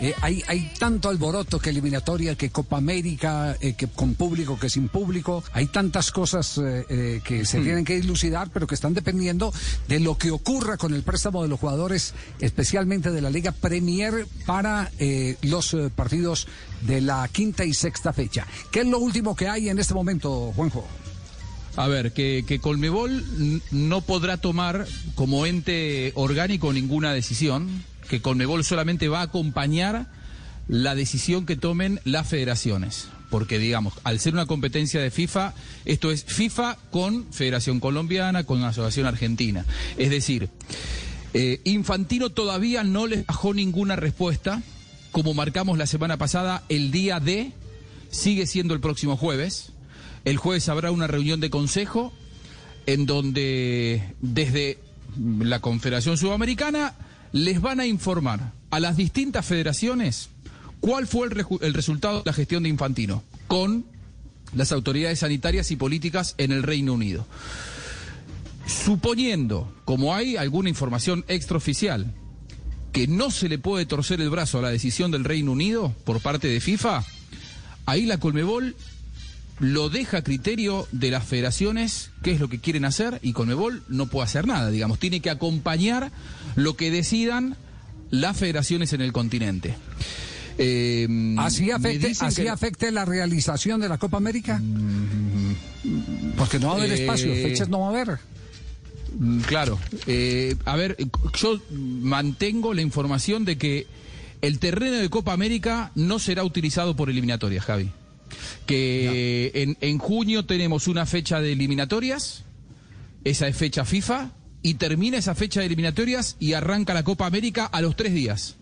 Eh, hay, hay tanto alboroto que eliminatoria, que Copa América, eh, que con público, que sin público. Hay tantas cosas eh, que se tienen que dilucidar, pero que están dependiendo de lo que ocurra con el préstamo de los jugadores, especialmente de la Liga Premier, para los partidos de la quinta y sexta fecha. ¿Qué es lo último que hay en este momento, Juanjo? A ver, que, que Colmebol no podrá tomar como ente orgánico ninguna decisión, que Colmebol solamente va a acompañar la decisión que tomen las federaciones. Porque, digamos, al ser una competencia de FIFA, esto es FIFA con Federación Colombiana, con Asociación Argentina. Es decir, eh, Infantino todavía no les bajó ninguna respuesta. Como marcamos la semana pasada, el día D sigue siendo el próximo jueves. El jueves habrá una reunión de consejo en donde desde la Confederación Sudamericana les van a informar a las distintas federaciones cuál fue el, resultado de la gestión de Infantino con las autoridades sanitarias y políticas en el Reino Unido. Suponiendo, como hay alguna información extraoficial, que no se le puede torcer el brazo a la decisión del Reino Unido por parte de FIFA, ahí la Colmebol lo deja a criterio de las federaciones qué es lo que quieren hacer y Colmebol no puede hacer nada, digamos, tiene que acompañar lo que decidan las federaciones en el continente. Eh, ¿Así afecte, así que- afecte la realización de la Copa América? Porque no va a haber Eh, espacio, fechas no va a haber. Mm, Claro. Eh, a ver, yo mantengo la información de que el terreno de Copa América no será utilizado por eliminatorias, Javi. Que en, en junio tenemos una fecha de eliminatorias, esa es fecha FIFA, y termina esa fecha de eliminatorias y arranca la Copa América a los tres días.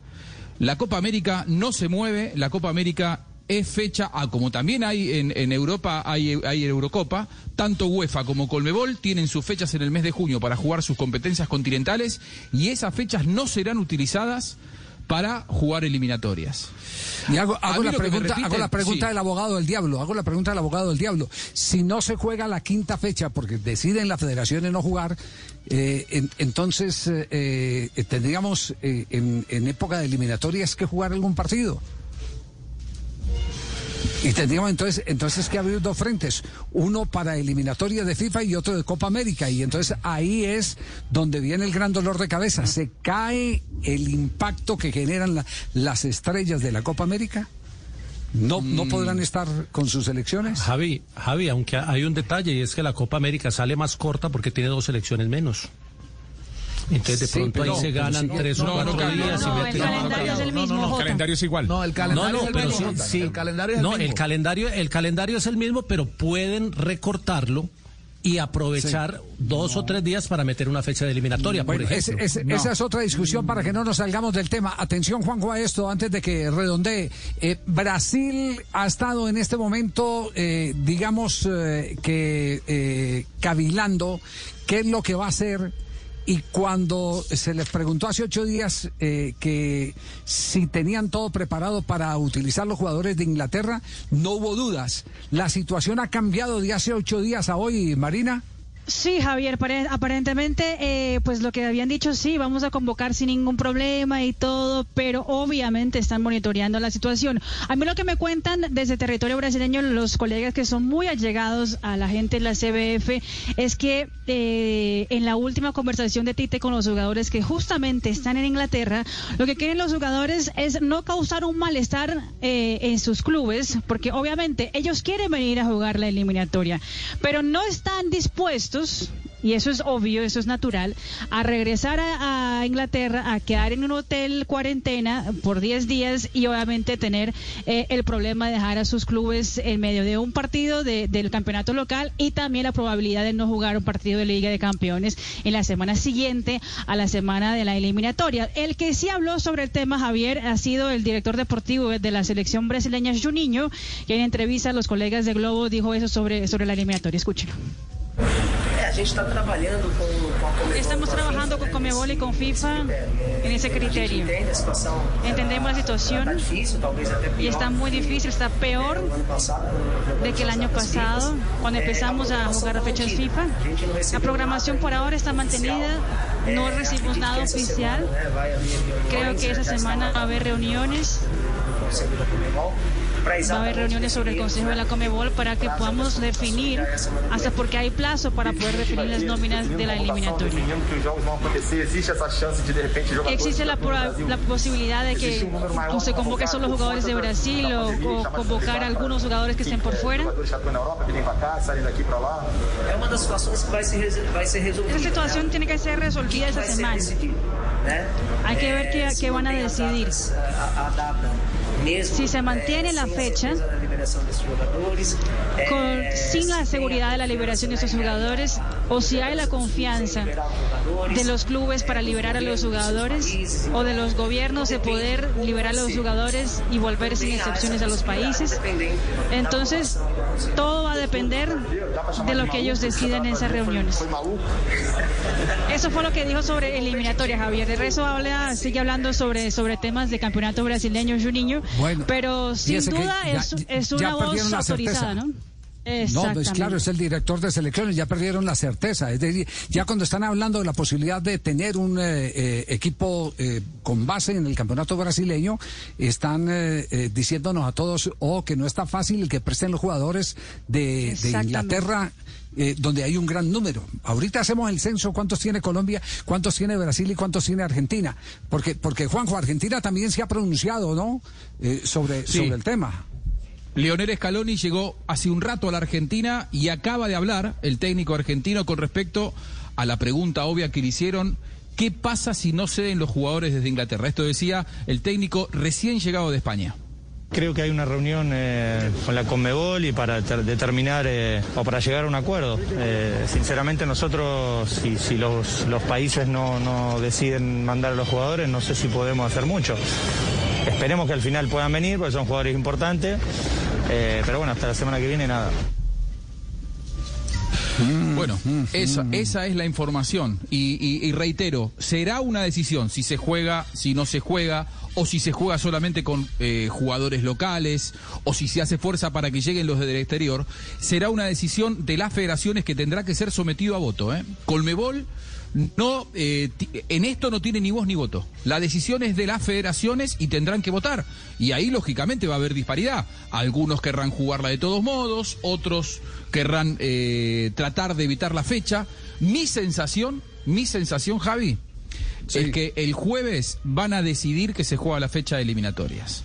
La Copa América no se mueve, la Copa América es fecha, ah, como también hay en, en Europa, hay, hay Eurocopa, tanto UEFA como Colmebol tienen sus fechas en el mes de junio para jugar sus competencias continentales y esas fechas no serán utilizadas para jugar eliminatorias. Y hago, hago la pregunta, hago la pregunta sí. del abogado del diablo, hago la pregunta del abogado del diablo. Si no se juega la quinta fecha porque deciden las federaciones no jugar, eh, en- entonces eh, eh, tendríamos eh, en, en época de eliminatorias que jugar algún partido. Y tendríamos entonces, entonces que abrir dos frentes, uno para eliminatorias de FIFA y otro de Copa América. Y entonces ahí es donde viene el gran dolor de cabeza. ¿Se cae el impacto que generan la- las estrellas de la Copa América? ¿No, ¿No podrán estar con sus elecciones? Javi, Javi, aunque hay un detalle y es que la Copa América sale más corta porque tiene dos selecciones menos. Entonces de Sí, pronto ahí se ganan sí, tres o no, cuatro no días no, no, el calendario es el mismo, No, no, el calendario es igual. No, el No, calendario no, es el mismo. sí, sí. El calendario es el no, mismo. el calendario, el calendario es el mismo, pero pueden recortarlo y aprovechar dos o tres días para meter una fecha de eliminatoria, Bueno, por ejemplo. ese- esa es otra discusión para que no nos salgamos del tema. Atención, Juanjo, a esto antes de que redondee. Eh, Brasil ha estado en este momento, eh, digamos, eh, que eh, cavilando qué es lo que va a hacer. Y cuando se les preguntó hace ocho días eh, que si tenían todo preparado para utilizar los jugadores de Inglaterra, no hubo dudas. La situación ha cambiado de hace ocho días a hoy, Marina. Sí, Javier, pare- aparentemente, eh, pues lo que habían dicho, sí, vamos a convocar sin ningún problema y todo, pero obviamente están monitoreando la situación. A mí lo que me cuentan desde territorio brasileño los colegas que son muy allegados a la gente de la CBF es que eh, en la última conversación de Tite con los jugadores que justamente están en Inglaterra, lo que quieren los jugadores es no causar un malestar eh, en sus clubes, porque obviamente ellos quieren venir a jugar la eliminatoria, pero no están dispuestos y eso es obvio, eso es natural, a regresar a, Inglaterra, a quedar en un hotel cuarentena por 10 días y obviamente tener eh, el problema de dejar a sus clubes en medio de un partido de- del campeonato local y también la probabilidad de no jugar un partido de Liga de Campeones en la semana siguiente a la semana de la eliminatoria. El que sí habló sobre el tema, Javier, ha sido el director deportivo de la selección brasileña, Juninho, que en entrevista a los colegas de Globo dijo eso sobre, sobre la eliminatoria. Escúchenlo. É, a gente está trabalhando com, com a Comebol Estamos trabajando con Comebol y con nesse FIFA critério. ese A criterio. a situação. Entendemos la situación Está difícil, talvez até pior. y está muy difícil, está peor de que el año pasado, cuando empezamos a programação jugar tá fechas. FIFA. A nada por ahora está oficial. mantenida, no recibimos nada que essa oficial. semana, vai haver reuniões, Va a haber reuniones, sobre el Consejo de la Comebol para que podamos definir, hasta porque hay plazo para poder definir las nóminas de la eliminatoria. Existe essa chance de de repente jogadores Existe la, la posibilidad de que se convoque solo jugadores de Brasil o, o convocar a algunos jugadores que estén por fuera. Esa situación tiene que ser resolvida esta semana. né? Hay que ver qué- qué van a decidir. Si se mantiene la fecha, con- sin la seguridad de la liberación de estos jugadores o si hay la confianza de los clubes para liberar a los jugadores o de los gobiernos de poder liberar a los jugadores y volver sin excepciones a los países. Entonces, todo va a depender de lo que ellos deciden en esas reuniones. Eso fue lo que dijo sobre eliminatoria, Javier. De resto habla, sigue hablando sobre, sobre temas de campeonato brasileño, Juninho. Bueno, pero sin duda ya- es, es una voz certeza. autorizada, ¿no? No, pues claro, es el director de selecciones, ya perdieron la certeza. Es decir, ya cuando están hablando de la posibilidad de tener un eh, eh, equipo eh, con base en el campeonato brasileño, están eh, eh, diciéndonos a todos, oh, que no está fácil el que presten los jugadores de, de. Inglaterra. eh, donde hay un gran número. Ahorita hacemos el censo, cuántos tiene Colombia, cuántos tiene Brasil y cuántos tiene Argentina. Porque, porque Juanjo, Argentina también se ha pronunciado, ¿no? Eh, sobre, Sí. sobre el tema. Leonel Scaloni llegó hace un rato a la Argentina y acaba de hablar el técnico argentino con respecto a la pregunta obvia que le hicieron. ¿Qué pasa si no ceden los jugadores desde Inglaterra? Esto decía el técnico recién llegado de España. Creo que hay una reunión eh, con la Conmebol y para ter- determinar eh, o para llegar a un acuerdo. Eh, sinceramente nosotros, si, los, países no deciden mandar a los jugadores, no sé si podemos hacer mucho. Esperemos que al final puedan venir, porque son jugadores importantes. Eh, pero bueno, hasta la semana que viene nada. Bueno, esa, esa es la información. Y, y- y reitero, será una decisión si se juega, si no se juega, o si se juega solamente con eh, jugadores locales, o si se hace fuerza para que lleguen los del exterior. Será una decisión de las federaciones que tendrá que ser sometido a voto. ¿eh? Colmebol no, eh, en esto no tiene ni voz ni voto. La decisión es de las federaciones y tendrán que votar. Y ahí, lógicamente, va a haber disparidad. Algunos querrán jugarla de todos modos, otros querrán eh, tratar de evitar la fecha. Mi sensación, mi sensación, Javi, es que el jueves van a decidir que se juega la fecha de eliminatorias.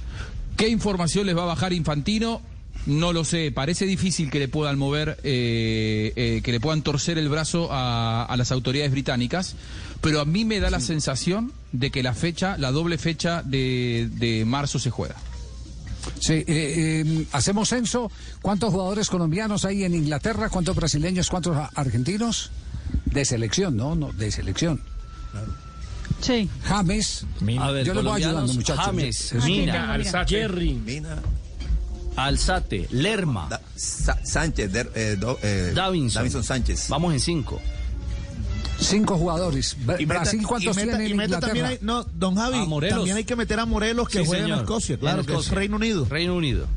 ¿Qué información les va a bajar Infantino? No lo sé, parece difícil que le puedan mover, eh, eh, que le puedan torcer el brazo a, a las autoridades británicas, pero a mí me da la sensación de que la fecha, la doble fecha de, de marzo se juega. Sí, eh, eh, hacemos censo. ¿Cuántos jugadores colombianos hay en Inglaterra? ¿Cuántos brasileños? ¿Cuántos argentinos? De selección, ¿no? no de selección. Sí. James. A ver, yo les voy ayudando, muchachos. James, sí. Mina, Jerry, Alzate, Lerma, Sánchez, Der- eh, do- eh, Davinson. Davinson Sánchez. Vamos en cinco. Cinco jugadores. Y meta- Brasil, ¿cuántos y meta- tiene en y meta también hay- no, don Javi, también hay que meter a Morelos que Sí, juega en. Escocia, claro, En que es. Reino Unido. Reino Unido.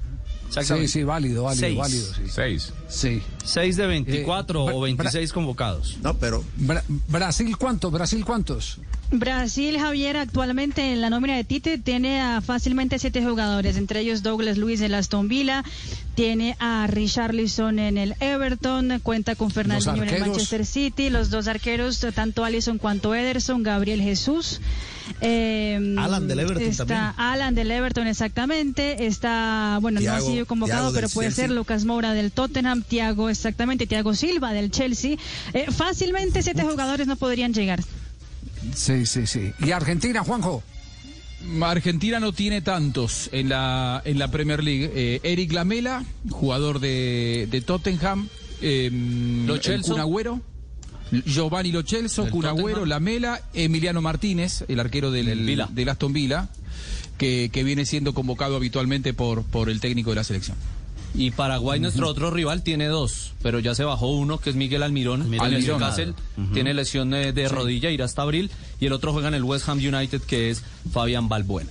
Sí, sí, válido, válido, Seis. válido. Sí. Seis. Sí. 6 de 24 Eh, o Bra- 26 convocados. No, pero Bra- Brasil, ¿cuántos? Brasil, ¿cuántos? Brasil, Javier, actualmente en la nómina de Tite tiene a fácilmente siete jugadores, entre ellos Douglas Luis del Aston Villa, tiene a Richarlison en el Everton, cuenta con Fernandinho en el. Manchester City, los dos arqueros, tanto Allison cuanto Ederson, Gabriel Jesús, Eh, Alan del Everton está también. Alan del Everton, exactamente. Está, bueno, no ha sido convocado, pero puede Chelsea. ser Lucas Moura del Tottenham, Thiago, exactamente, Thiago Silva del Chelsea. Eh, fácilmente siete jugadores no podrían llegar. Sí, sí, sí. ¿Y Argentina, Juanjo? Argentina no tiene tantos en la, en la Premier League. Eh, Eric Lamela, jugador de, de Tottenham. Eh, Lo el Celso. Kun Agüero, Giovanni Lo Celso, Del Kun Agüero, Tottenham. Lamela, Emiliano Martínez, el arquero del, Villa. del Aston Villa, que, que viene siendo convocado habitualmente por, por el técnico de la selección. Y Paraguay, nuestro otro rival, tiene dos, pero ya se bajó uno, que es Miguel Almirón, el Almirón. Newcastle, tiene lesión de, de rodilla, irá hasta abril, y el otro juega en el West Ham United, que es Fabián Balbuena.